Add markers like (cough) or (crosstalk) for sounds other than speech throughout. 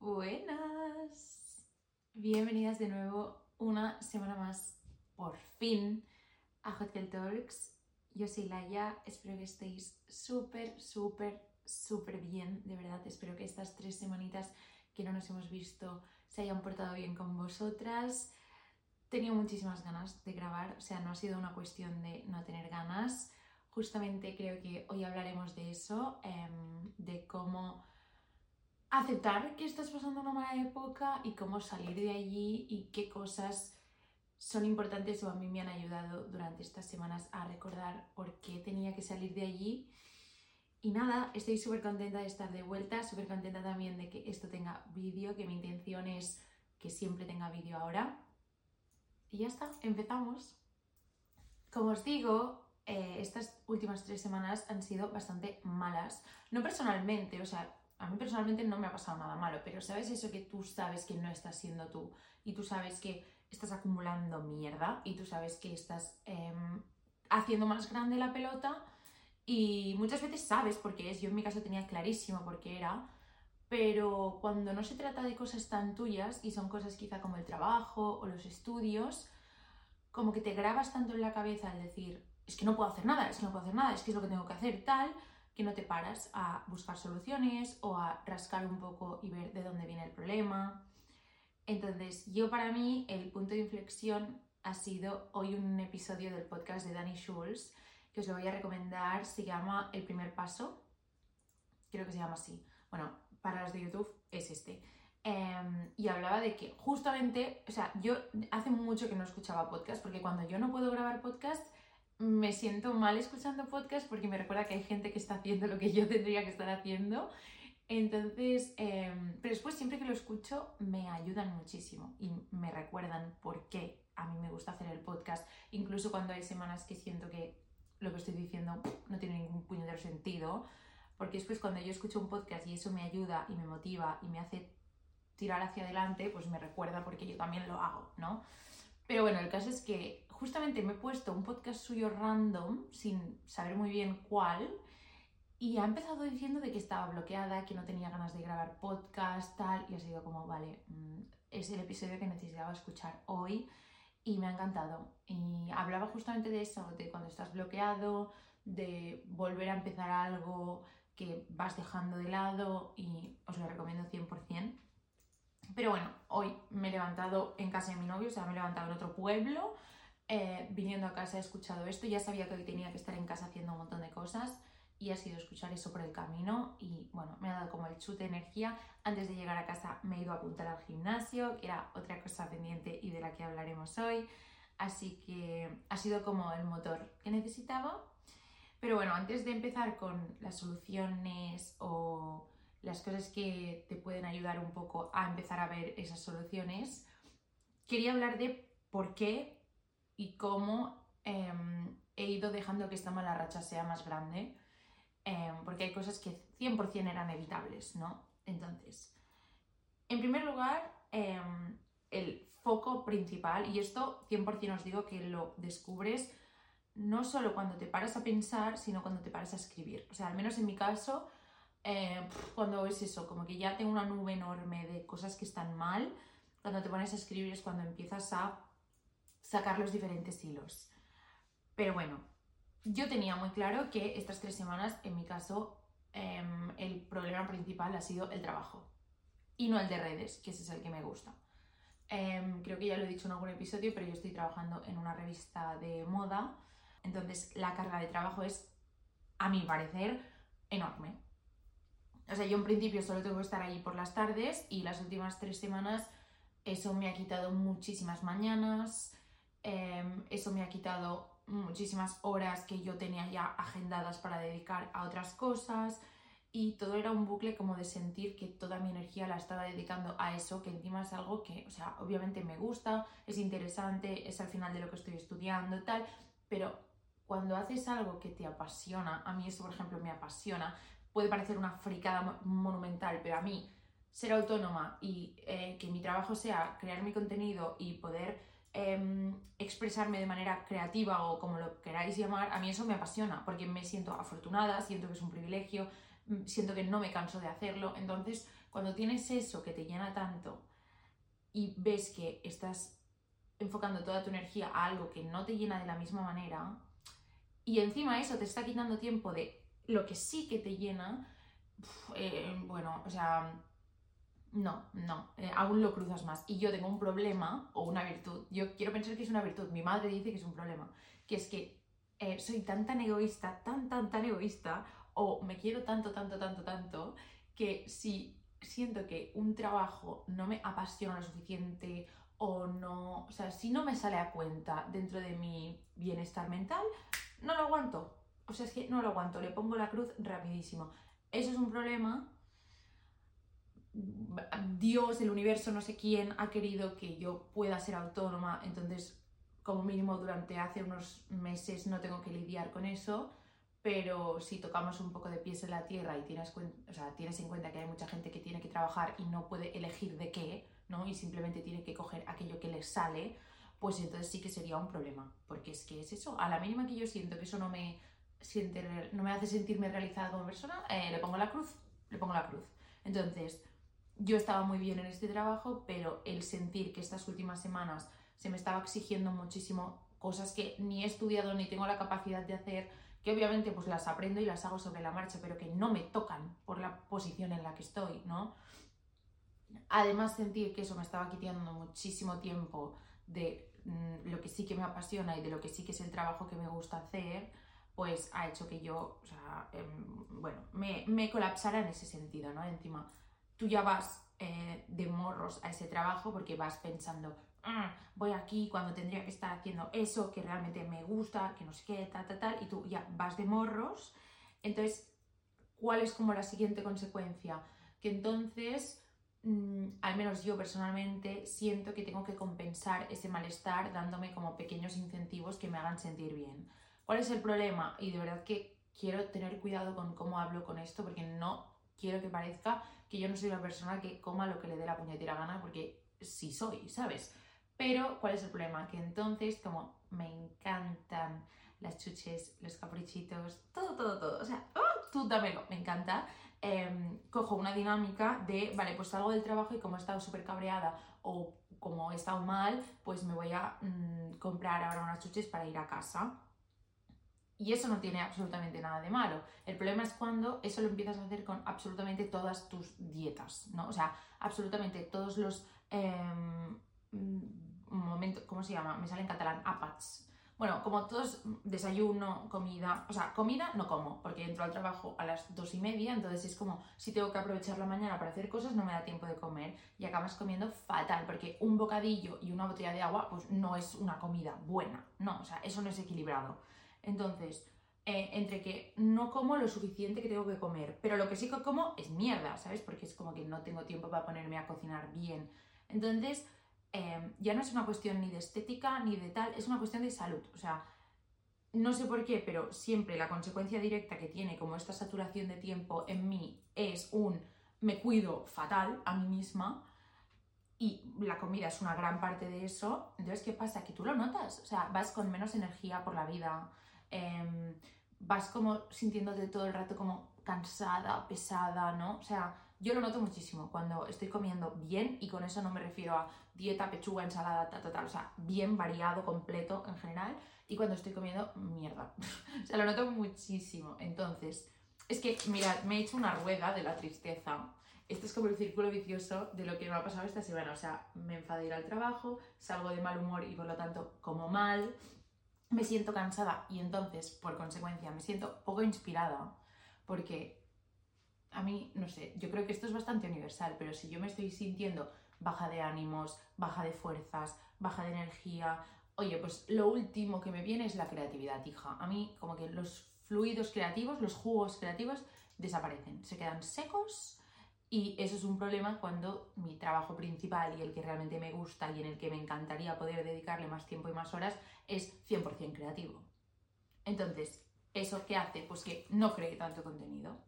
Buenas. Bienvenidas de nuevo una semana más, por fin, a Hot Girl Talks. Yo soy Laia, espero que estéis súper, súper, súper bien. De verdad, espero que estas tres semanitas que no nos hemos visto se hayan portado bien con vosotras. Tenía muchísimas ganas de grabar, o sea, no ha sido una cuestión de no tener ganas. Justamente creo que hoy hablaremos de eso, em, de cómo aceptar que estás pasando una mala época y cómo salir de allí y qué cosas son importantes o a mí me han ayudado durante estas semanas a recordar por qué tenía que salir de allí. Y nada, estoy súper contenta de estar de vuelta, súper contenta también de que esto tenga vídeo, que mi intención es que siempre tenga vídeo ahora. Y ya está, empezamos. Como os digo, eh, estas últimas tres semanas han sido bastante malas. No personalmente, o sea, a mí personalmente no me ha pasado nada malo, pero ¿sabes eso que tú sabes que no estás siendo tú? Y tú sabes que estás acumulando mierda y tú sabes que estás em, haciendo más grande la pelota y muchas veces sabes por qué es. Yo en mi caso tenía clarísimo por qué era, pero cuando no se trata de cosas tan tuyas y son cosas quizá como el trabajo o los estudios, como que te grabas tanto en la cabeza al decir, es que no puedo hacer nada, es que no puedo hacer nada, es que es lo que tengo que hacer, tal, que no te paras a buscar soluciones o a rascar un poco y ver de dónde viene el problema. Entonces, yo para mí el punto de inflexión ha sido hoy un episodio del podcast de Danny Schulz, que os lo voy a recomendar, se llama El primer paso, creo que se llama así. Bueno, para los de YouTube es este. Em, y hablaba de que justamente, o sea, yo hace mucho que no escuchaba podcast, porque cuando yo no puedo grabar podcast, me siento mal escuchando podcast porque me recuerda que hay gente que está haciendo lo que yo tendría que estar haciendo. Entonces, em, pero después siempre que lo escucho me ayudan muchísimo y me recuerdan por qué a mí me gusta hacer el podcast, incluso cuando hay semanas que siento que lo que estoy diciendo no tiene ningún puñetero sentido, porque después cuando yo escucho un podcast y eso me ayuda y me motiva y me hace tirar hacia adelante, pues me recuerda porque yo también lo hago, ¿no? Pero bueno, el caso es que justamente me he puesto un podcast suyo random, sin saber muy bien cuál, y ha empezado diciendo de que estaba bloqueada, que no tenía ganas de grabar podcast, tal, y ha sido como, vale, mm, es el episodio que necesitaba escuchar hoy y me ha encantado. Y hablaba justamente de eso, de cuando estás bloqueado, de volver a empezar algo que vas dejando de lado y os lo recomiendo 100%. Pero bueno, hoy me he levantado en casa de mi novio, o sea, me he levantado en otro pueblo, eh, viniendo a casa he escuchado esto, ya sabía que hoy tenía que estar en casa haciendo un montón de cosas y ha sido escuchar eso por el camino y bueno, me ha dado como el chute de energía. Antes de llegar a casa me he ido a apuntar al gimnasio, que era otra cosa pendiente y de la que hablaremos hoy. Así que ha sido como el motor que necesitaba. Pero bueno, antes de empezar con las soluciones o las cosas que te pueden ayudar un poco a empezar a ver esas soluciones, quería hablar de por qué y cómo em, he ido dejando que esta mala racha sea más grande, em, porque hay cosas que 100% eran evitables, ¿no? Entonces, en primer lugar, em, el foco principal, y esto 100% os digo que lo descubres no solo cuando te paras a pensar, sino cuando te paras a escribir. O sea, al menos en mi caso, eh, cuando es eso, como que ya tengo una nube enorme de cosas que están mal, cuando te pones a escribir es cuando empiezas a sacar los diferentes hilos. Pero bueno, yo tenía muy claro que estas tres semanas, en mi caso, em, el problema principal ha sido el trabajo y no el de redes, que ese es el que me gusta. Em, creo que ya lo he dicho en algún episodio, pero yo estoy trabajando en una revista de moda, entonces la carga de trabajo es, a mi parecer, enorme. O sea, yo en principio solo tengo que estar ahí por las tardes y las últimas tres semanas eso me ha quitado muchísimas mañanas, em, eso me ha quitado muchísimas horas que yo tenía ya agendadas para dedicar a otras cosas. Y todo era un bucle como de sentir que toda mi energía la estaba dedicando a eso, que encima es algo que, o sea, obviamente me gusta, es interesante, es al final de lo que estoy estudiando tal, pero cuando haces algo que te apasiona, a mí eso por ejemplo me apasiona, puede parecer una fricada monumental, pero a mí ser autónoma y eh, que mi trabajo sea crear mi contenido y poder em, expresarme de manera creativa o como lo queráis llamar, a mí eso me apasiona porque me siento afortunada, siento que es un privilegio, mm, siento que no me canso de hacerlo, entonces cuando tienes eso que te llena tanto y ves que estás enfocando toda tu energía a algo que no te llena de la misma manera, y encima eso te está quitando tiempo de lo que sí que te llena, eh, bueno, o sea, no, no, eh, aún lo cruzas más. Y yo tengo un problema o una virtud, yo quiero pensar que es una virtud, mi madre dice que es un problema, que es que eh, soy tan tan egoísta, tan tan tan egoísta, o me quiero tanto, tanto, tanto, tanto, que si siento que un trabajo no me apasiona lo suficiente o no, o sea, si no me sale a cuenta dentro de mi bienestar mental, no lo aguanto. O sea, es que no lo aguanto, le pongo la cruz rapidísimo. Eso es un problema. Dios, el universo, no sé quién ha querido que yo pueda ser autónoma, entonces como mínimo durante hace unos meses no tengo que lidiar con eso, pero si tocamos un poco de pies en la tierra y tienes, o sea, tienes en cuenta que hay mucha gente que tiene que trabajar y no puede elegir de qué, ¿no? Y simplemente tiene que coger aquello que les sale, pues entonces sí que sería un problema, porque es que es eso, a la mínima que yo siento que eso no me, siente, no me hace sentirme realizada como persona, eh, le pongo la cruz, le pongo la cruz. Entonces, yo estaba muy bien en este trabajo, pero el sentir que estas últimas semanas se me estaba exigiendo muchísimo cosas que ni he estudiado ni tengo la capacidad de hacer, que obviamente pues las aprendo y las hago sobre la marcha, pero que no me tocan por la posición en la que estoy, ¿no? Además sentir que eso me estaba quitando muchísimo tiempo de Mm, lo que sí que me apasiona y de lo que sí que es el trabajo que me gusta hacer, pues ha hecho que yo, o sea, em, bueno, me, me, colapsara en ese sentido, ¿no? Encima, tú ya vas eh, de morros a ese trabajo porque vas pensando, ah, voy aquí cuando tendría que estar haciendo eso que realmente me gusta, que no sé qué, tal, tal, tal, y tú ya vas de morros. Entonces, ¿cuál es como la siguiente consecuencia? Que entonces Mm, al menos yo personalmente, siento que tengo que compensar ese malestar dándome como pequeños incentivos que me hagan sentir bien. ¿Cuál es el problema? Y de verdad que quiero tener cuidado con cómo hablo con esto porque no quiero que parezca que yo no soy una persona que coma lo que le dé la puñetera gana porque sí soy, ¿sabes? Pero, ¿cuál es el problema? Que entonces, como me encantan las chuches, los caprichitos, todo, todo, todo, o sea, ¡oh! tú dámelo, me encanta. Em, cojo una dinámica de, vale, pues salgo del trabajo y como he estado súper cabreada o como he estado mal, pues me voy a mm, comprar ahora unas chuches para ir a casa. Y eso no tiene absolutamente nada de malo. El problema es cuando eso lo empiezas a hacer con absolutamente todas tus dietas, ¿no? O sea, absolutamente todos los em, mm, momentos, ¿cómo se llama? Me sale en catalán, apats, bueno, como todos, desayuno, comida, o sea, comida no como, porque entro al trabajo a las dos y media, entonces es como si tengo que aprovechar la mañana para hacer cosas, no me da tiempo de comer y acabas comiendo fatal, porque un bocadillo y una botella de agua, pues no es una comida buena, no, o sea, eso no es equilibrado. Entonces, eh, entre que no como lo suficiente que tengo que comer, pero lo que sí que como es mierda, ¿sabes? Porque es como que no tengo tiempo para ponerme a cocinar bien. Entonces, Em, ya no es una cuestión ni de estética ni de tal, es una cuestión de salud. O sea, no sé por qué, pero siempre la consecuencia directa que tiene como esta saturación de tiempo en mí es un me cuido fatal a mí misma y la comida es una gran parte de eso. Entonces, ¿qué pasa? Que tú lo notas, o sea, vas con menos energía por la vida, em, vas como sintiéndote todo el rato como cansada, pesada, ¿no? O sea, yo lo noto muchísimo cuando estoy comiendo bien y con eso no me refiero a dieta, pechuga, ensalada, tal, tal, tal, o sea, bien variado, completo en general y cuando estoy comiendo mierda. (laughs) o sea, lo noto muchísimo. Entonces, es que, mirad, me he hecho una rueda de la tristeza. Esto es como el círculo vicioso de lo que me ha pasado esta semana. O sea, me enfadé ir al trabajo, salgo de mal humor y por lo tanto como mal, me siento cansada y entonces, por consecuencia, me siento poco inspirada porque a mí, no sé, yo creo que esto es bastante universal, pero si yo me estoy sintiendo baja de ánimos, baja de fuerzas, baja de energía, oye, pues lo último que me viene es la creatividad, hija. A mí como que los fluidos creativos, los jugos creativos desaparecen, se quedan secos y eso es un problema cuando mi trabajo principal y el que realmente me gusta y en el que me encantaría poder dedicarle más tiempo y más horas es 100% creativo. Entonces, ¿eso qué hace? Pues que no cree tanto contenido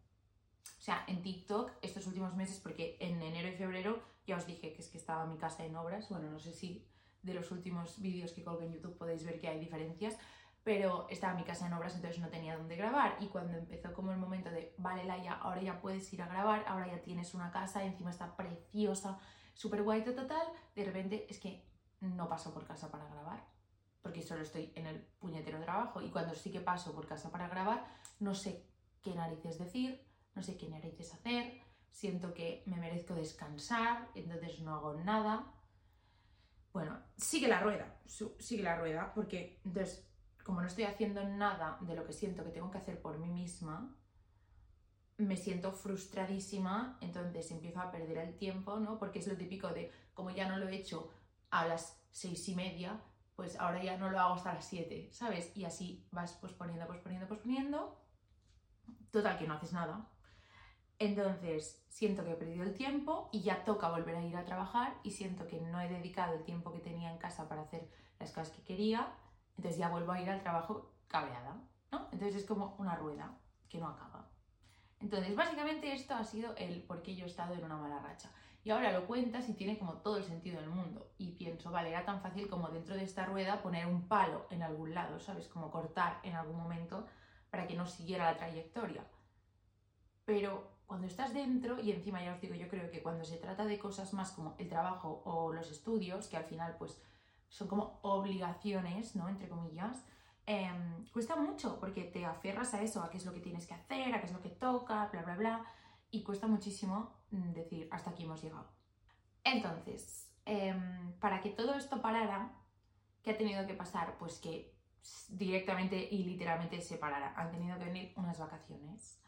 o sea, en TikTok estos últimos meses, porque en enero y febrero ya os dije que es que estaba mi casa en obras, bueno, no sé si de los últimos vídeos que colgué en YouTube podéis ver que hay diferencias, pero estaba mi casa en obras, entonces no tenía dónde grabar. Y cuando empezó como el momento de, vale, Laia, ahora ya puedes ir a grabar, ahora ya tienes una casa, encima está preciosa, súper guay, total, de repente es que no paso por casa para grabar, porque solo estoy en el puñetero trabajo. Y cuando sí que paso por casa para grabar, no sé qué narices decir, no sé qué narices hacer, siento que me merezco descansar, entonces no hago nada. Bueno, sigue la rueda, sigue la rueda, porque entonces como no estoy haciendo nada de lo que siento que tengo que hacer por mí misma, me siento frustradísima, entonces empiezo a perder el tiempo, ¿no? Porque es lo típico de, como ya no lo he hecho a las seis y media, pues ahora ya no lo hago hasta las siete, ¿sabes? Y así vas posponiendo, posponiendo, posponiendo. Total, que no haces nada. Entonces siento que he perdido el tiempo y ya toca volver a ir a trabajar y siento que no he dedicado el tiempo que tenía en casa para hacer las cosas que quería entonces ya vuelvo a ir al trabajo cabreada, ¿no? Entonces es como una rueda que no acaba. Entonces, básicamente esto ha sido el por qué yo he estado en una mala racha. Y ahora lo cuentas y tiene como todo el sentido del mundo. Y pienso, vale, era tan fácil como dentro de esta rueda poner un palo en algún lado, ¿sabes? Como cortar en algún momento para que no siguiera la trayectoria. Pero cuando estás dentro, y encima ya os digo, yo creo que cuando se trata de cosas más como el trabajo o los estudios, que al final pues son como obligaciones, ¿no? Entre comillas, em, cuesta mucho porque te aferras a eso, a qué es lo que tienes que hacer, a qué es lo que toca, bla, bla, bla, y cuesta muchísimo mm, decir, hasta aquí hemos llegado. Entonces, em, para que todo esto parara, ¿qué ha tenido que pasar? Pues que directamente y literalmente se parara. Han tenido que venir unas vacaciones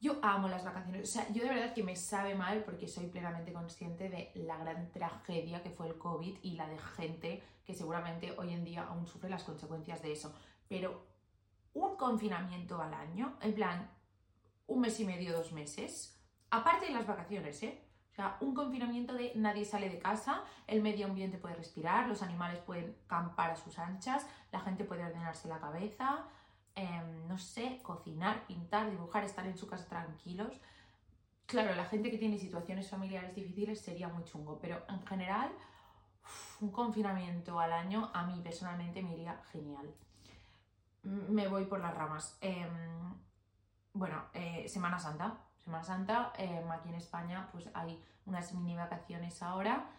yo amo las vacaciones, o sea, yo de verdad que me sabe mal porque soy plenamente consciente de la gran tragedia que fue el COVID y la de gente que seguramente hoy en día aún sufre las consecuencias de eso. Pero un confinamiento al año, en plan, un mes y medio, dos meses, aparte de las vacaciones, ¿eh? O sea, un confinamiento de nadie sale de casa, el medio ambiente puede respirar, los animales pueden campar a sus anchas, la gente puede ordenarse la cabeza, Em, no sé, cocinar, pintar, dibujar, estar en su casa tranquilos. Claro, la gente que tiene situaciones familiares difíciles sería muy chungo, pero en general un confinamiento al año a mí personalmente me iría genial. Me voy por las ramas. Em, bueno, eh, Semana Santa. Semana Santa, em, aquí en España pues hay unas mini vacaciones ahora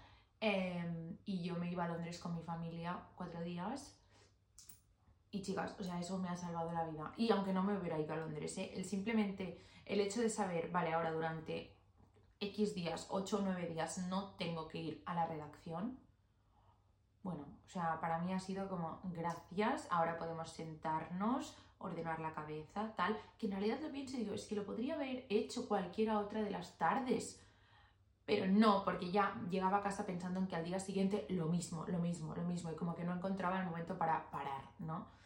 y yo me iba a Londres con mi familia cuatro días y chicas, o sea, eso me ha salvado la vida. Y aunque no me hubiera ido a Londres, ¿eh? el simplemente el hecho de saber, vale, ahora durante X días, 8 o 9 días, no tengo que ir a la redacción. Bueno, o sea, para mí ha sido como gracias, ahora podemos sentarnos, ordenar la cabeza, tal, que en realidad lo pienso y digo, es que lo podría haber hecho cualquiera otra de las tardes. Pero no, porque ya llegaba a casa pensando en que al día siguiente lo mismo, lo mismo, lo mismo, y como que no encontraba el momento para parar, ¿no?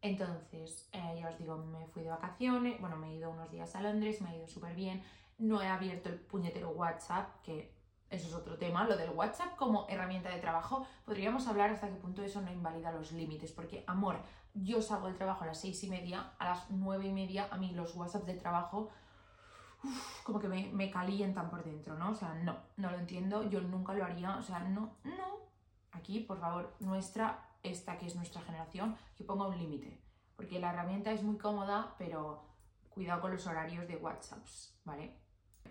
Entonces, eh, ya os digo, me fui de vacaciones, bueno, me he ido unos días a Londres, me ha ido súper bien, no he abierto el puñetero WhatsApp, que eso es otro tema, lo del WhatsApp como herramienta de trabajo, podríamos hablar hasta qué punto eso no invalida los límites, porque, amor, yo salgo del trabajo a las seis y media, a las nueve y media, a mí los WhatsApp de trabajo, como que me, me calientan por dentro, ¿no? O sea, no, no lo entiendo, yo nunca lo haría, o sea, no, no. Aquí, por favor, nuestra esta que es nuestra generación, que ponga un límite. Porque la herramienta es muy cómoda, pero cuidado con los horarios de WhatsApps, ¿vale?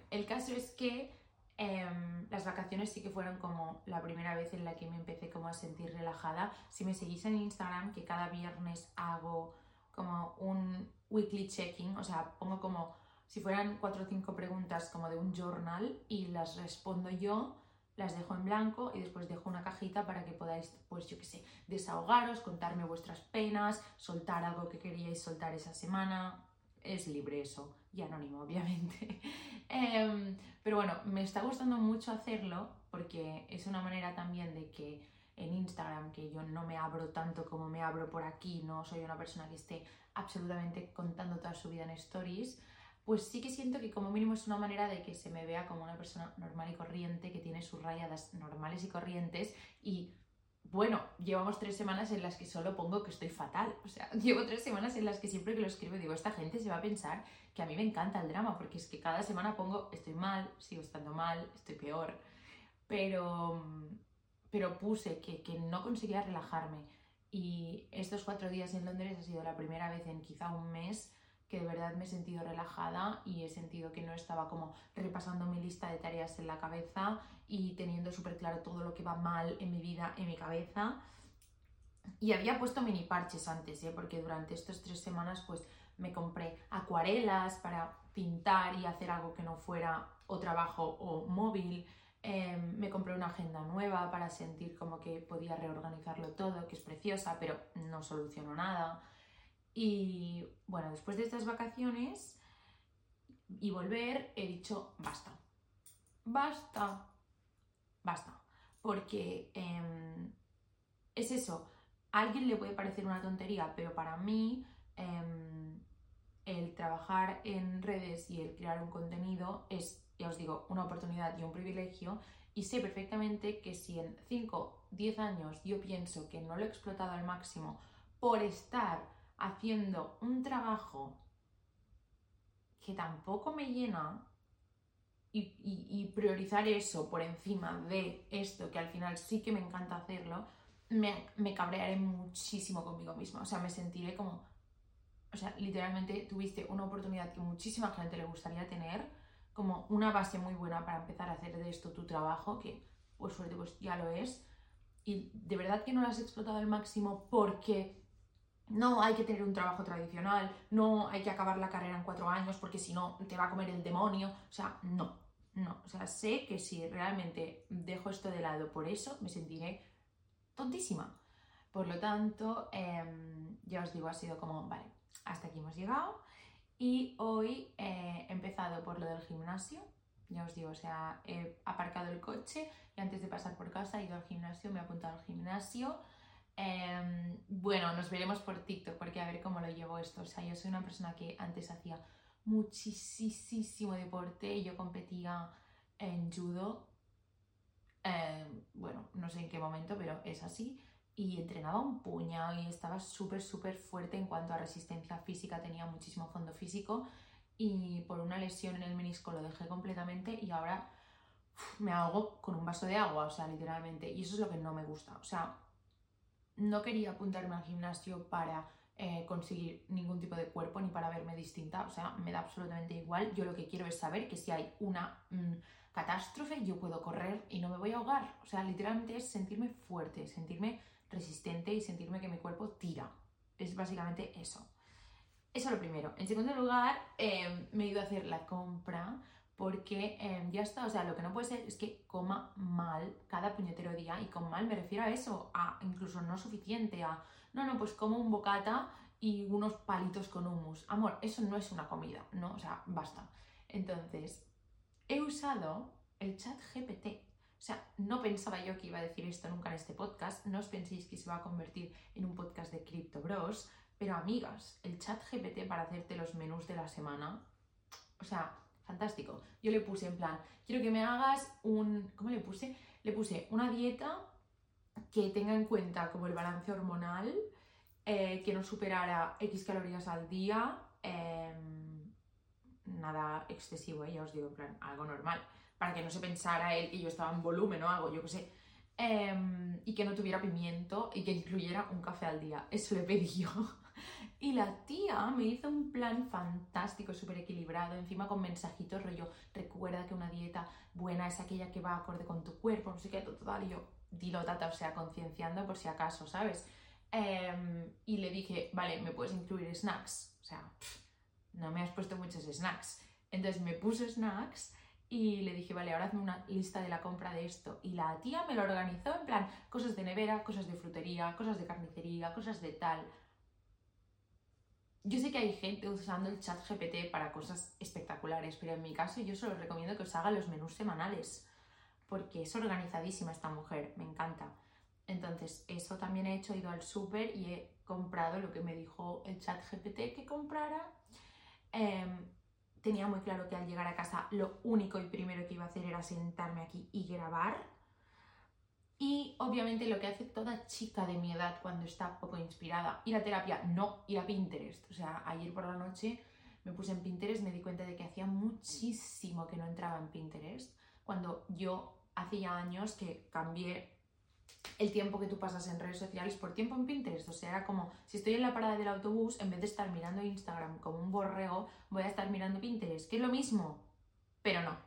El caso es que em, las vacaciones sí que fueron como la primera vez en la que me empecé como a sentir relajada. Si me seguís en Instagram, que cada viernes hago como un weekly checking, o sea, pongo como si fueran cuatro o cinco preguntas como de un journal y las respondo yo las dejo en blanco y después dejo una cajita para que podáis, pues yo qué sé, desahogaros, contarme vuestras penas, soltar algo que queríais soltar esa semana. Es libre eso, y anónimo, obviamente. (laughs) Em, pero bueno, me está gustando mucho hacerlo porque es una manera también de que en Instagram, que yo no me abro tanto como me abro por aquí, no soy una persona que esté absolutamente contando toda su vida en stories, pues sí que siento que como mínimo es una manera de que se me vea como una persona normal y corriente, que tiene sus rayadas normales y corrientes y bueno, llevamos tres semanas en las que solo pongo que estoy fatal. O sea, (laughs) llevo tres semanas en las que siempre que lo escribo digo, esta gente se va a pensar que a mí me encanta el drama, porque es que cada semana pongo, estoy mal, sigo estando mal, estoy peor. Pero, pero puse que, que no conseguía relajarme. Y estos cuatro días en Londres ha sido la primera vez en quizá un mes que de verdad me he sentido relajada y he sentido que no estaba como repasando mi lista de tareas en la cabeza y teniendo súper claro todo lo que va mal en mi vida, en mi cabeza. Y había puesto mini parches antes, ¿eh? porque durante estas tres semanas pues me compré acuarelas para pintar y hacer algo que no fuera o trabajo o móvil. Em, me compré una agenda nueva para sentir como que podía reorganizarlo todo, que es preciosa, pero no solucionó nada. Y bueno, después de estas vacaciones y volver, he dicho, basta, basta, basta. Porque em, es eso, a alguien le puede parecer una tontería, pero para mí em, el trabajar en redes y el crear un contenido es, ya os digo, una oportunidad y un privilegio. Y sé perfectamente que si en 5, 10 años yo pienso que no lo he explotado al máximo por estar haciendo un trabajo que tampoco me llena y, priorizar eso por encima de esto que al final sí que me encanta hacerlo, me, me cabrearé muchísimo conmigo misma. O sea, me sentiré como, o sea, literalmente tuviste una oportunidad que muchísima gente le gustaría tener, como una base muy buena para empezar a hacer de esto tu trabajo, que por suerte pues ya lo es, y de verdad que no lo has explotado al máximo porque no hay que tener un trabajo tradicional, no hay que acabar la carrera en cuatro años porque si no te va a comer el demonio. O sea, no, no. O sea, sé que si realmente dejo esto de lado por eso, me sentiré tontísima. Por lo tanto, em, ya os digo, ha sido como, vale, hasta aquí hemos llegado. Y hoy he empezado por lo del gimnasio. Ya os digo, o sea, he aparcado el coche y antes de pasar por casa he ido al gimnasio, me he apuntado al gimnasio. Em, bueno, nos veremos por TikTok porque a ver cómo lo llevo esto. O sea, yo soy una persona que antes hacía muchísimo deporte. Yo competía en judo. Em, bueno, no sé en qué momento, pero es así. Y entrenaba un puñado y estaba súper, súper fuerte en cuanto a resistencia física. Tenía muchísimo fondo físico. Y por una lesión en el menisco lo dejé completamente y ahora me ahogo con un vaso de agua, o sea, literalmente. Y eso es lo que no me gusta. O sea, no quería apuntarme al gimnasio para eh, conseguir ningún tipo de cuerpo ni para verme distinta, o sea, me da absolutamente igual. Yo lo que quiero es saber que si hay una mm, catástrofe, yo puedo correr y no me voy a ahogar. O sea, literalmente es sentirme fuerte, sentirme resistente y sentirme que mi cuerpo tira. Es básicamente eso. Eso lo primero. En segundo lugar, em, me he ido a hacer la compra porque em, ya está, o sea, lo que no puede ser es que coma mal cada puñetero día, y con mal me refiero a eso, a incluso no suficiente, a, no, no, pues como un bocata y unos palitos con hummus. Amor, eso no es una comida, ¿no? O sea, basta. Entonces, he usado el chat GPT. O sea, no pensaba yo que iba a decir esto nunca en este podcast, no os penséis que se va a convertir en un podcast de Crypto Bros, pero amigas, el chat GPT para hacerte los menús de la semana, o sea, fantástico. Yo le puse en plan, quiero que me hagas un, ¿cómo le puse? Le puse una dieta que tenga en cuenta como el balance hormonal, eh, que no superara X calorías al día, em, nada excesivo, ¿eh? ya os digo, en plan, algo normal, para que no se pensara él que yo estaba en volumen o algo, yo qué sé. Em, y que no tuviera pimiento y que incluyera un café al día. Eso le pedí yo. Y la tía me hizo un plan fantástico, súper equilibrado, encima con mensajitos, rollo, recuerda que una dieta buena es aquella que va acorde con tu cuerpo, no sé qué, total, y yo, dilo tata, o sea, concienciando por si acaso, ¿sabes? Em, y le dije, vale, ¿me puedes incluir snacks? O sea, no me has puesto muchos snacks. Entonces me puso snacks y le dije, vale, ahora hazme una lista de la compra de esto. Y la tía me lo organizó en plan, cosas de nevera, cosas de frutería, cosas de carnicería, cosas de tal. Yo sé que hay gente usando el chat GPT para cosas espectaculares, pero en mi caso yo solo recomiendo que os haga los menús semanales, porque es organizadísima esta mujer, me encanta. Entonces, eso también he hecho, he ido al súper y he comprado lo que me dijo el chat GPT que comprara. Em, tenía muy claro que al llegar a casa lo único y primero que iba a hacer era sentarme aquí y grabar y obviamente lo que hace toda chica de mi edad cuando está poco inspirada, ir a terapia, no ir a Pinterest. O sea, ayer por la noche me puse en Pinterest, me di cuenta de que hacía muchísimo que no entraba en Pinterest, cuando yo hace ya años que cambié el tiempo que tú pasas en redes sociales por tiempo en Pinterest. O sea, era como si estoy en la parada del autobús, en vez de estar mirando Instagram como un borrego, voy a estar mirando Pinterest, que es lo mismo, pero no.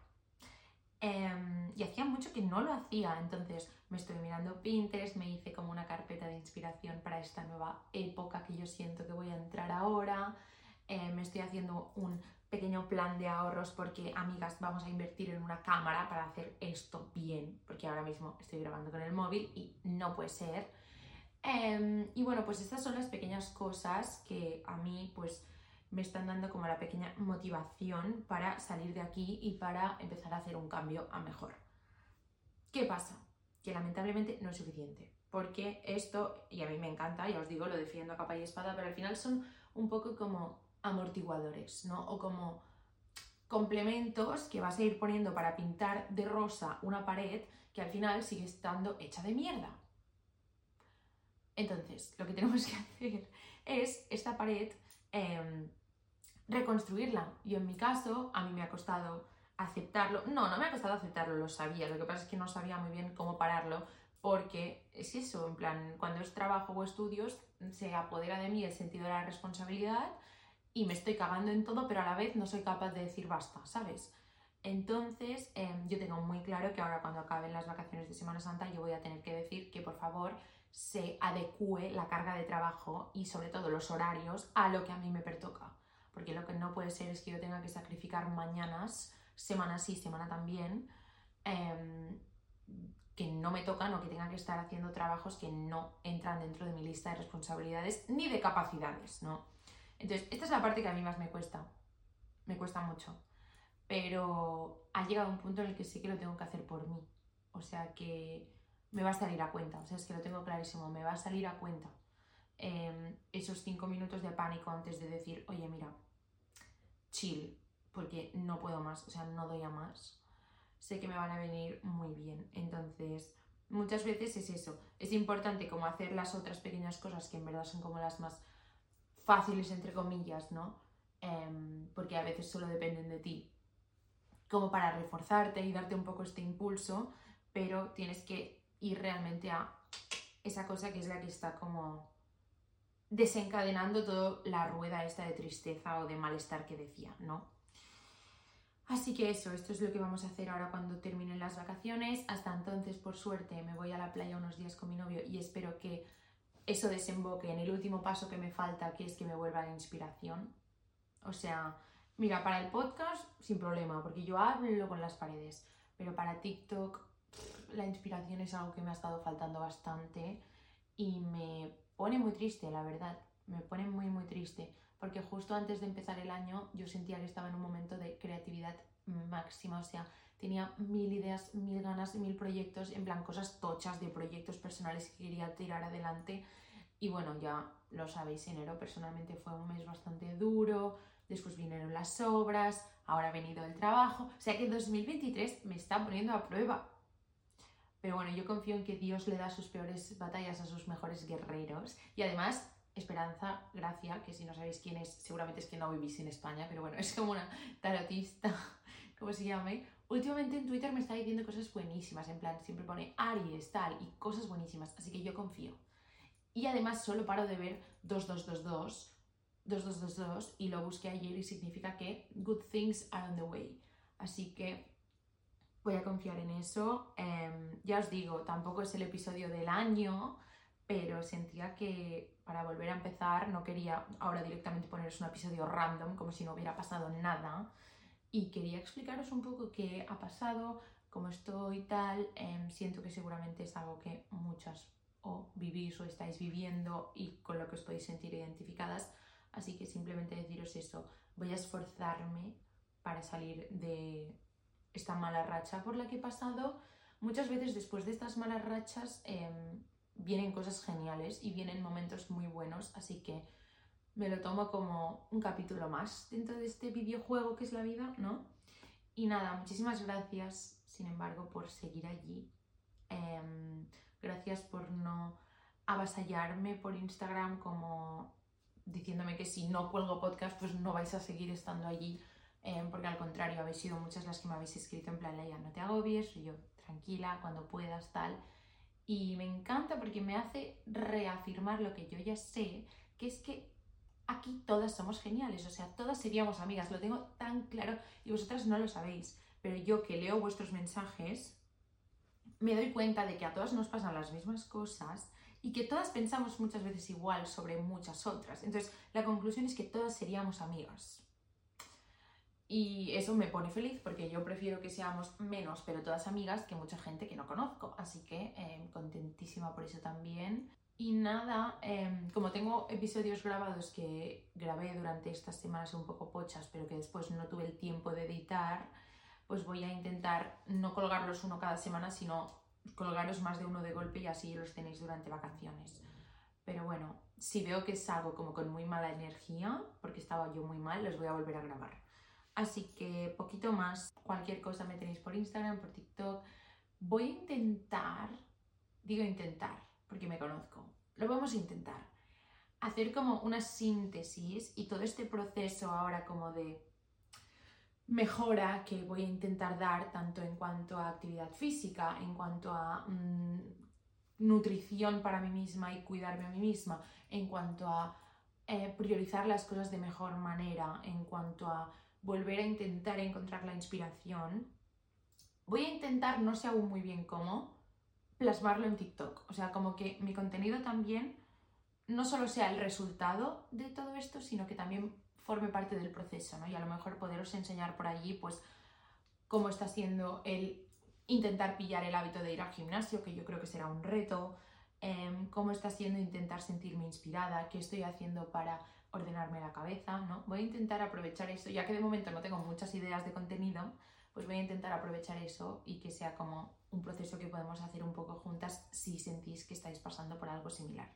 Em, y hacía mucho que no lo hacía, entonces me estoy mirando Pinterest, me hice como una carpeta de inspiración para esta nueva época que yo siento que voy a entrar ahora. Eh, me estoy haciendo un pequeño plan de ahorros porque, amigas, vamos a invertir en una cámara para hacer esto bien, porque ahora mismo estoy grabando con el móvil y no puede ser. Em, y bueno, pues estas son las pequeñas cosas que a mí pues me están dando como la pequeña motivación para salir de aquí y para empezar a hacer un cambio a mejor. ¿Qué pasa? Que lamentablemente no es suficiente, porque esto, y a mí me encanta, ya os digo, lo defiendo a capa y espada, pero al final son un poco como amortiguadores, ¿no? O como complementos que vas a ir poniendo para pintar de rosa una pared que al final sigue estando hecha de mierda. Entonces, lo que tenemos que (laughs) hacer es esta pared em, reconstruirla. Yo en mi caso, a mí me ha costado aceptarlo. No, no me ha costado aceptarlo, lo sabía. Lo que pasa es que no sabía muy bien cómo pararlo porque es eso, en plan, cuando es trabajo o estudios, se apodera de mí el sentido de la responsabilidad y me estoy cagando en todo, pero a la vez no soy capaz de decir basta, ¿sabes? Entonces, em, yo tengo muy claro que ahora cuando acaben las vacaciones de Semana Santa yo voy a tener que decir que por favor se adecue la carga de trabajo y sobre todo los horarios a lo que a mí me pertoca. Porque lo que no puede ser es que yo tenga que sacrificar mañanas, semana sí, semana también, em, que no me tocan o que tenga que estar haciendo trabajos que no entran dentro de mi lista de responsabilidades ni de capacidades, ¿no? Entonces, esta es la parte que a mí más me cuesta. Me cuesta mucho. Pero ha llegado un punto en el que sé que lo tengo que hacer por mí. O sea que me va a salir a cuenta. O sea, es que lo tengo clarísimo. Me va a salir a cuenta. Em, esos cinco minutos de pánico antes de decir, oye, mira, chill, porque no puedo más, o sea, no doy a más. Sé que me van a venir muy bien. Entonces, muchas veces es eso. Es importante como hacer las otras pequeñas cosas que en verdad son como las más fáciles, entre comillas, ¿no? Em, porque a veces solo dependen de ti, como para reforzarte y darte un poco este impulso, pero tienes que ir realmente a esa cosa que es la que está como desencadenando toda la rueda esta de tristeza o de malestar que decía, ¿no? Así que eso, esto es lo que vamos a hacer ahora cuando terminen las vacaciones. Hasta entonces, por suerte, me voy a la playa unos días con mi novio y espero que eso desemboque en el último paso que me falta, que es que me vuelva la inspiración. O sea, mira, para el podcast sin problema, porque yo hablo con las paredes, pero para TikTok la inspiración es algo que me ha estado faltando bastante y me pone muy triste, la verdad, me pone muy, muy triste, porque justo antes de empezar el año yo sentía que estaba en un momento de creatividad máxima, o sea, tenía mil ideas, mil ganas, mil proyectos, en plan cosas tochas de proyectos personales que quería tirar adelante. Y bueno, ya lo sabéis, enero personalmente fue un mes bastante duro, después vinieron las obras, ahora ha venido el trabajo, o sea que 2023 me está poniendo a prueba. Pero bueno, yo confío en que Dios le da sus peores batallas a sus mejores guerreros y además Esperanza Gracia, que si no sabéis quién es, seguramente es que no vivís en España, pero bueno, (laughs) es como una tarotista, como se llame, últimamente en Twitter me está diciendo cosas buenísimas, en plan, siempre pone Aries, tal, y cosas buenísimas, así que yo confío. Y además solo paro de ver 2222, 2222, y lo busqué ayer y significa que good things are on the way. Así que voy a confiar en eso. Em, ya os digo, tampoco es el episodio del año, pero sentía que para volver a empezar no quería ahora directamente poneros un episodio random, como si no hubiera pasado nada y quería explicaros un poco qué ha pasado, cómo estoy y tal. Em, siento que seguramente es algo que muchas o vivís o estáis viviendo y con lo que os podéis sentir identificadas. Así que simplemente deciros eso, voy a esforzarme para salir de esta mala racha por la que he pasado. Muchas veces después de estas malas rachas em, vienen cosas geniales y vienen momentos muy buenos, así que me lo tomo como un capítulo más dentro de este videojuego que es la vida, ¿no? Y nada, muchísimas gracias, sin embargo, por seguir allí. Em, gracias por no avasallarme por Instagram como diciéndome que si no cuelgo podcast, pues no vais a seguir estando allí. Em, porque al contrario, habéis sido muchas las que me habéis escrito en plan, Leia, no te agobies, yo tranquila, cuando puedas, tal. Y me encanta porque me hace reafirmar lo que yo ya sé, que es que aquí todas somos geniales, o sea, todas seríamos amigas, lo tengo tan claro y vosotras no lo sabéis, pero yo que leo vuestros mensajes, me doy cuenta de que a todas nos pasan las mismas cosas y que todas pensamos muchas veces igual sobre muchas otras. Entonces, la conclusión es que todas seríamos amigas. Y eso me pone feliz porque yo prefiero que seamos menos, pero todas amigas, que mucha gente que no conozco. Así que eh, contentísima por eso también. Y nada, em, como tengo episodios grabados que grabé durante estas semanas un poco pochas, pero que después no tuve el tiempo de editar, pues voy a intentar no colgarlos uno cada semana, sino colgaros más de uno de golpe y así los tenéis durante vacaciones. Pero bueno, si veo que salgo como con muy mala energía, porque estaba yo muy mal, los voy a volver a grabar. Así que poquito más, cualquier cosa me tenéis por Instagram, por TikTok. Voy a intentar, digo intentar, porque me conozco, lo vamos a intentar, hacer como una síntesis y todo este proceso ahora como de mejora que voy a intentar dar tanto en cuanto a actividad física, en cuanto a mm, nutrición para mí misma y cuidarme a mí misma, en cuanto a eh, priorizar las cosas de mejor manera, en cuanto a volver a intentar encontrar la inspiración, voy a intentar, no sé aún muy bien cómo, plasmarlo en TikTok. O sea, como que mi contenido también no solo sea el resultado de todo esto, sino que también forme parte del proceso, ¿no? Y a lo mejor poderos enseñar por allí, pues, cómo está siendo el intentar pillar el hábito de ir al gimnasio, que yo creo que será un reto, em, cómo está siendo intentar sentirme inspirada, qué estoy haciendo para ordenarme la cabeza, ¿no? Voy a intentar aprovechar eso, ya que de momento no tengo muchas ideas de contenido, pues voy a intentar aprovechar eso y que sea como un proceso que podemos hacer un poco juntas si sentís que estáis pasando por algo similar.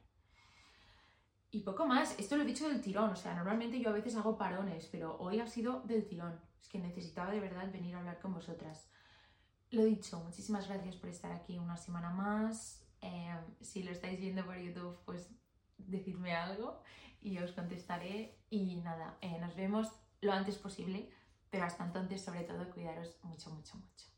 Y poco más, esto lo he dicho del tirón, o sea, normalmente yo a veces hago parones, pero hoy ha sido del tirón. Es que necesitaba de verdad venir a hablar con vosotras. Lo dicho, muchísimas gracias por estar aquí una semana más. Eh, si lo estáis viendo por YouTube, pues decidme algo y os contestaré. Y nada, eh, nos vemos lo antes posible, pero hasta entonces, sobre todo, cuidaros mucho, mucho, mucho.